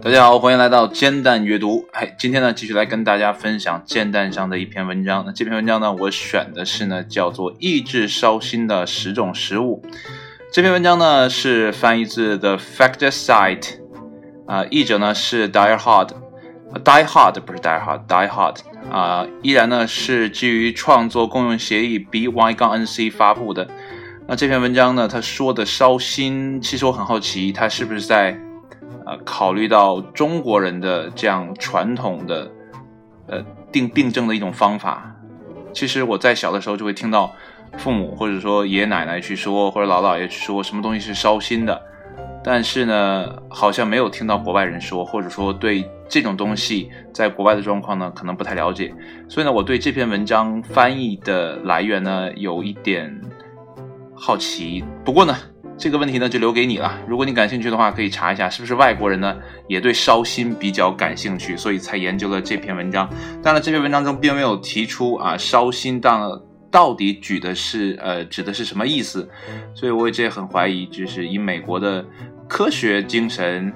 大家好，欢迎来到煎蛋阅读。哎，今天呢，继续来跟大家分享煎蛋上的一篇文章。那这篇文章呢，我选的是呢，叫做《抑制烧心的十种食物》。这篇文章呢，是翻译自 The Factor Site，啊，译者呢是 Die Hard，Die Hard 不是 Die Hard，Die Hard 啊，依然呢是基于创作共用协议 BY 杠 NC 发布的。那这篇文章呢，他说的烧心，其实我很好奇，他是不是在。呃，考虑到中国人的这样传统的呃定病症的一种方法，其实我在小的时候就会听到父母或者说爷爷奶奶去说，或者老姥爷去说什么东西是烧心的，但是呢，好像没有听到国外人说，或者说对这种东西在国外的状况呢，可能不太了解，所以呢，我对这篇文章翻译的来源呢，有一点好奇。不过呢。这个问题呢，就留给你了。如果你感兴趣的话，可以查一下，是不是外国人呢也对烧心比较感兴趣，所以才研究了这篇文章。当然，这篇文章中并没有提出啊烧心到到底举的是呃指的是什么意思，所以我一直也很怀疑，就是以美国的科学精神，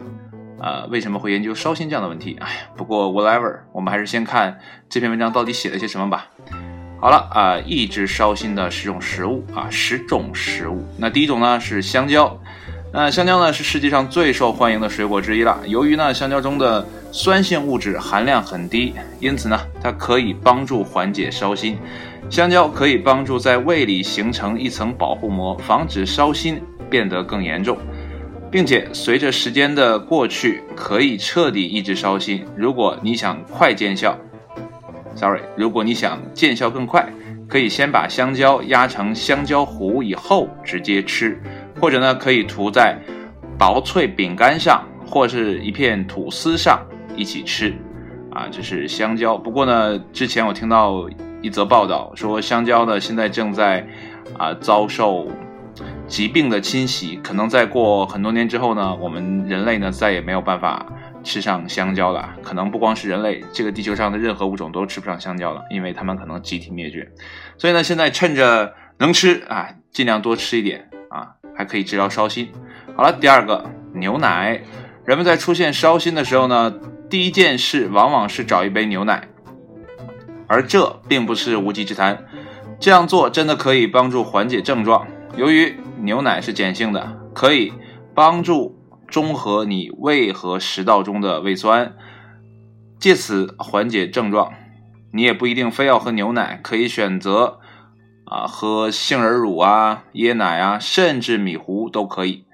呃为什么会研究烧心这样的问题？哎，不过 whatever，我们还是先看这篇文章到底写了些什么吧。好了啊，抑制烧心的十种食物啊，十种食物。那第一种呢是香蕉，那香蕉呢是世界上最受欢迎的水果之一了。由于呢香蕉中的酸性物质含量很低，因此呢它可以帮助缓解烧心。香蕉可以帮助在胃里形成一层保护膜，防止烧心变得更严重，并且随着时间的过去，可以彻底抑制烧心。如果你想快见效。Sorry，如果你想见效更快，可以先把香蕉压成香蕉糊以后直接吃，或者呢可以涂在薄脆饼干上或是一片吐司上一起吃。啊，这是香蕉。不过呢，之前我听到一则报道说，香蕉呢现在正在啊遭受疾病的侵袭，可能再过很多年之后呢，我们人类呢再也没有办法。吃上香蕉了，可能不光是人类，这个地球上的任何物种都吃不上香蕉了，因为它们可能集体灭绝。所以呢，现在趁着能吃啊，尽量多吃一点啊，还可以治疗烧心。好了，第二个牛奶，人们在出现烧心的时候呢，第一件事往往是找一杯牛奶，而这并不是无稽之谈。这样做真的可以帮助缓解症状。由于牛奶是碱性的，可以帮助。中和你胃和食道中的胃酸，借此缓解症状。你也不一定非要喝牛奶，可以选择啊喝杏仁乳啊、椰奶啊，甚至米糊都可以。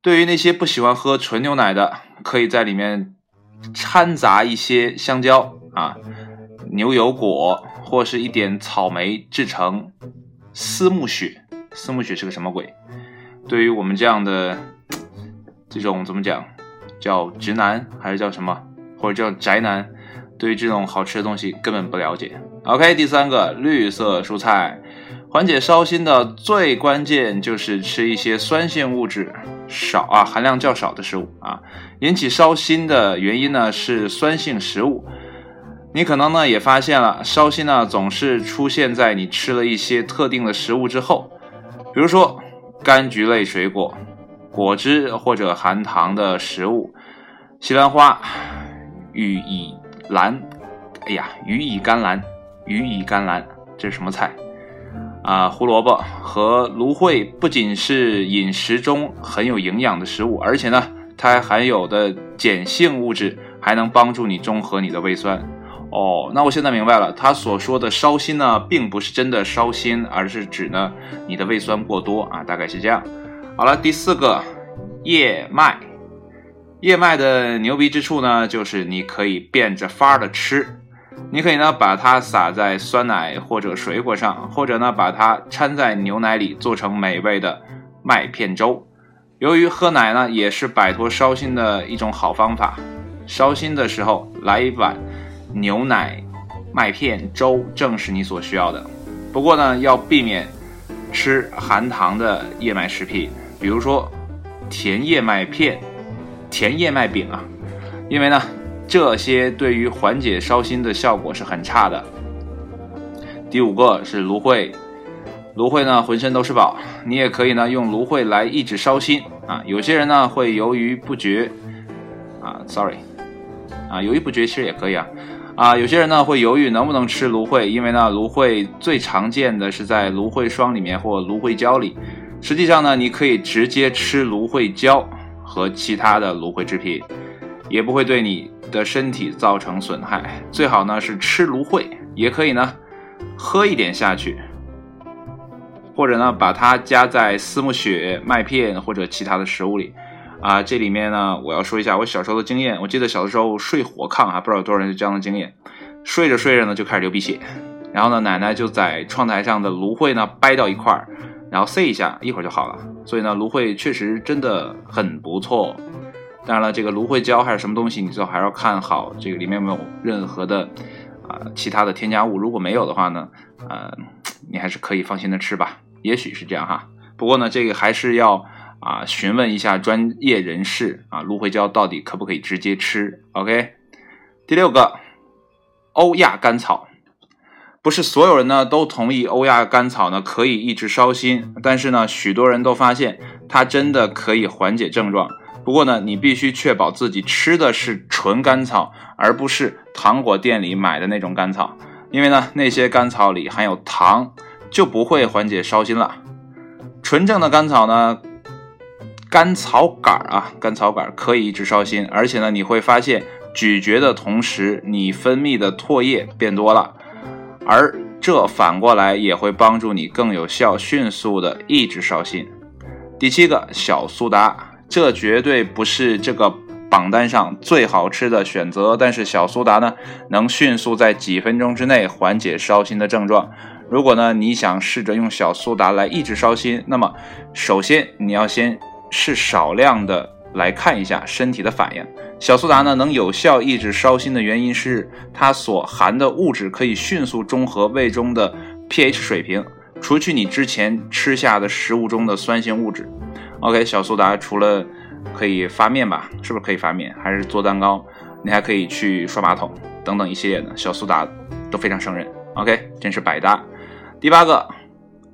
对于那些不喜欢喝纯牛奶的，可以在里面掺杂一些香蕉啊、牛油果或是一点草莓制成丝木雪。丝木雪是个什么鬼？对于我们这样的。这种怎么讲，叫直男还是叫什么，或者叫宅男？对于这种好吃的东西根本不了解。OK，第三个绿色蔬菜，缓解烧心的最关键就是吃一些酸性物质少啊，含量较少的食物啊。引起烧心的原因呢是酸性食物。你可能呢也发现了，烧心呢总是出现在你吃了一些特定的食物之后，比如说柑橘类水果。果汁或者含糖的食物，西兰花、羽衣兰，哎呀，羽衣甘蓝，羽衣甘蓝，这是什么菜啊？胡萝卜和芦荟不仅是饮食中很有营养的食物，而且呢，它还含有的碱性物质还能帮助你中和你的胃酸。哦，那我现在明白了，他所说的烧心呢，并不是真的烧心，而是指呢你的胃酸过多啊，大概是这样。好了，第四个燕麦，燕麦的牛逼之处呢，就是你可以变着法儿的吃。你可以呢把它撒在酸奶或者水果上，或者呢把它掺在牛奶里做成美味的麦片粥。由于喝奶呢也是摆脱烧心的一种好方法，烧心的时候来一碗牛奶麦片粥正是你所需要的。不过呢要避免吃含糖的燕麦食品。比如说，甜燕麦片、甜燕麦饼啊，因为呢，这些对于缓解烧心的效果是很差的。第五个是芦荟，芦荟呢浑身都是宝，你也可以呢用芦荟来抑制烧心啊。有些人呢会犹豫不决啊，sorry 啊，犹豫不决其实也可以啊啊。有些人呢会犹豫能不能吃芦荟，因为呢芦荟最常见的是在芦荟霜里面或芦荟胶里。实际上呢，你可以直接吃芦荟胶和其他的芦荟制品，也不会对你的身体造成损害。最好呢是吃芦荟，也可以呢喝一点下去，或者呢把它加在丝木雪、麦片或者其他的食物里。啊，这里面呢我要说一下我小时候的经验。我记得小的时候睡火炕啊，不知道有多少人有这样的经验，睡着睡着呢就开始流鼻血，然后呢奶奶就在窗台上的芦荟呢掰到一块儿。然后塞一下，一会儿就好了。所以呢，芦荟确实真的很不错。当然了，这个芦荟胶还是什么东西，你最好还是要看好这个里面有没有任何的啊其他的添加物。如果没有的话呢，呃，你还是可以放心的吃吧。也许是这样哈。不过呢，这个还是要啊询问一下专业人士啊，芦荟胶到底可不可以直接吃？OK。第六个，欧亚甘草。不是所有人呢都同意欧亚甘草呢可以抑制烧心，但是呢，许多人都发现它真的可以缓解症状。不过呢，你必须确保自己吃的是纯甘草，而不是糖果店里买的那种甘草，因为呢，那些甘草里含有糖，就不会缓解烧心了。纯正的甘草呢，甘草杆儿啊，甘草杆儿可以抑制烧心，而且呢，你会发现咀嚼的同时，你分泌的唾液变多了。而这反过来也会帮助你更有效、迅速的抑制烧心。第七个小苏打，这绝对不是这个榜单上最好吃的选择，但是小苏打呢，能迅速在几分钟之内缓解烧心的症状。如果呢你想试着用小苏打来抑制烧心，那么首先你要先试少量的。来看一下身体的反应。小苏打呢，能有效抑制烧心的原因是它所含的物质可以迅速中和胃中的 pH 水平，除去你之前吃下的食物中的酸性物质。OK，小苏打除了可以发面吧，是不是可以发面？还是做蛋糕？你还可以去刷马桶等等一系列的小苏打都非常胜任。OK，真是百搭。第八个，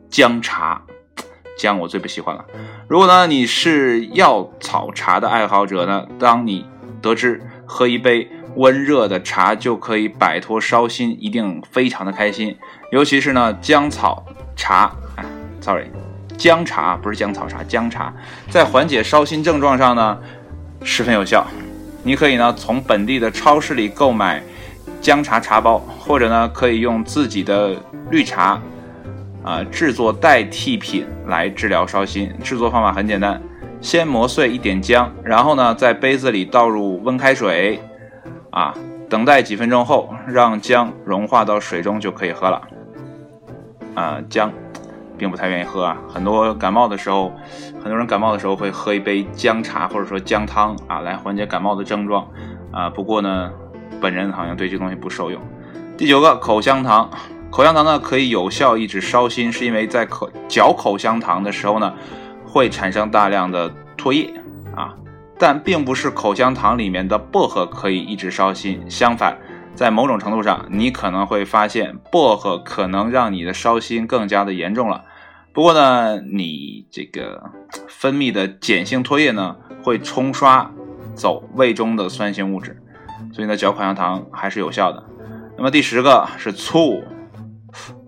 姜茶。姜我最不喜欢了。如果呢你是药草茶的爱好者呢，当你得知喝一杯温热的茶就可以摆脱烧心，一定非常的开心。尤其是呢姜草茶，哎，sorry，姜茶不是姜草茶，姜茶在缓解烧心症状上呢十分有效。你可以呢从本地的超市里购买姜茶茶包，或者呢可以用自己的绿茶。啊，制作代替品来治疗烧心。制作方法很简单，先磨碎一点姜，然后呢，在杯子里倒入温开水，啊，等待几分钟后，让姜融化到水中就可以喝了。啊，姜，并不太愿意喝啊。很多感冒的时候，很多人感冒的时候会喝一杯姜茶或者说姜汤啊，来缓解感冒的症状。啊，不过呢，本人好像对这东西不受用。第九个，口香糖。口香糖呢可以有效抑制烧心，是因为在口嚼口香糖的时候呢，会产生大量的唾液啊，但并不是口香糖里面的薄荷可以抑制烧心。相反，在某种程度上，你可能会发现薄荷可能让你的烧心更加的严重了。不过呢，你这个分泌的碱性唾液呢，会冲刷走胃中的酸性物质，所以呢，嚼口香糖还是有效的。那么第十个是醋。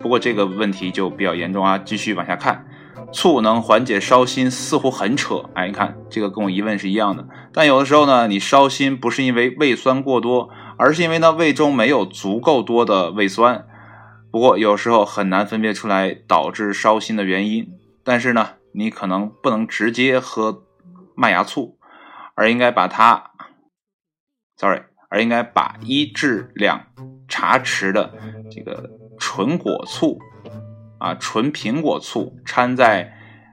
不过这个问题就比较严重啊！继续往下看，醋能缓解烧心，似乎很扯。哎，你看这个跟我疑问是一样的。但有的时候呢，你烧心不是因为胃酸过多，而是因为呢胃中没有足够多的胃酸。不过有时候很难分别出来导致烧心的原因。但是呢，你可能不能直接喝麦芽醋，而应该把它，sorry，而应该把一至两茶匙的这个。纯果醋啊，纯苹果醋掺在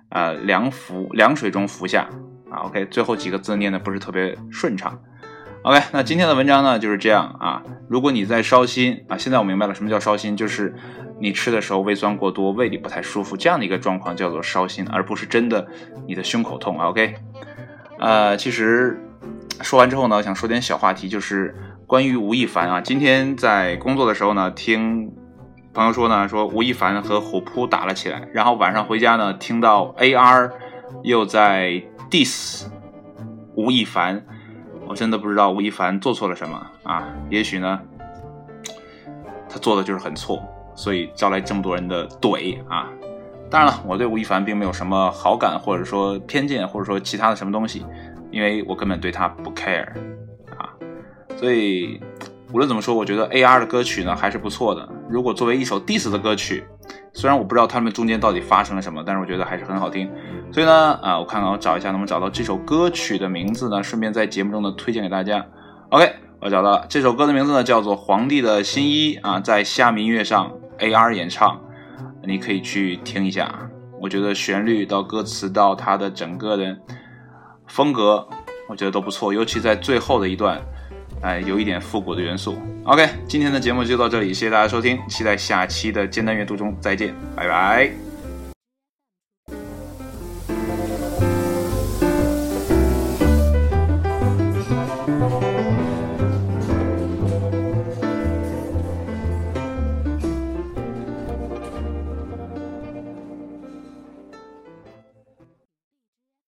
呃凉服凉水中服下啊。OK，最后几个字念的不是特别顺畅。OK，那今天的文章呢就是这样啊。如果你在烧心啊，现在我明白了什么叫烧心，就是你吃的时候胃酸过多，胃里不太舒服这样的一个状况叫做烧心，而不是真的你的胸口痛。OK，呃，其实说完之后呢，我想说点小话题，就是关于吴亦凡啊。今天在工作的时候呢，听。朋友说呢，说吴亦凡和虎扑打了起来，然后晚上回家呢，听到 AR 又在 diss 吴亦凡，我真的不知道吴亦凡做错了什么啊，也许呢，他做的就是很错，所以招来这么多人的怼啊。当然了，我对吴亦凡并没有什么好感，或者说偏见，或者说其他的什么东西，因为我根本对他不 care 啊。所以无论怎么说，我觉得 AR 的歌曲呢还是不错的。如果作为一首 diss 的歌曲，虽然我不知道他们中间到底发生了什么，但是我觉得还是很好听。所以呢，啊，我看看我找一下能不能找到这首歌曲的名字呢？顺便在节目中呢推荐给大家。OK，我找到了这首歌的名字呢，叫做《皇帝的新衣》啊，在虾米音乐上 AR 演唱。你可以去听一下，我觉得旋律到歌词到它的整个的风格，我觉得都不错，尤其在最后的一段，哎，有一点复古的元素。OK，今天的节目就到这里，谢谢大家收听，期待下期的简单阅读中再见，拜拜。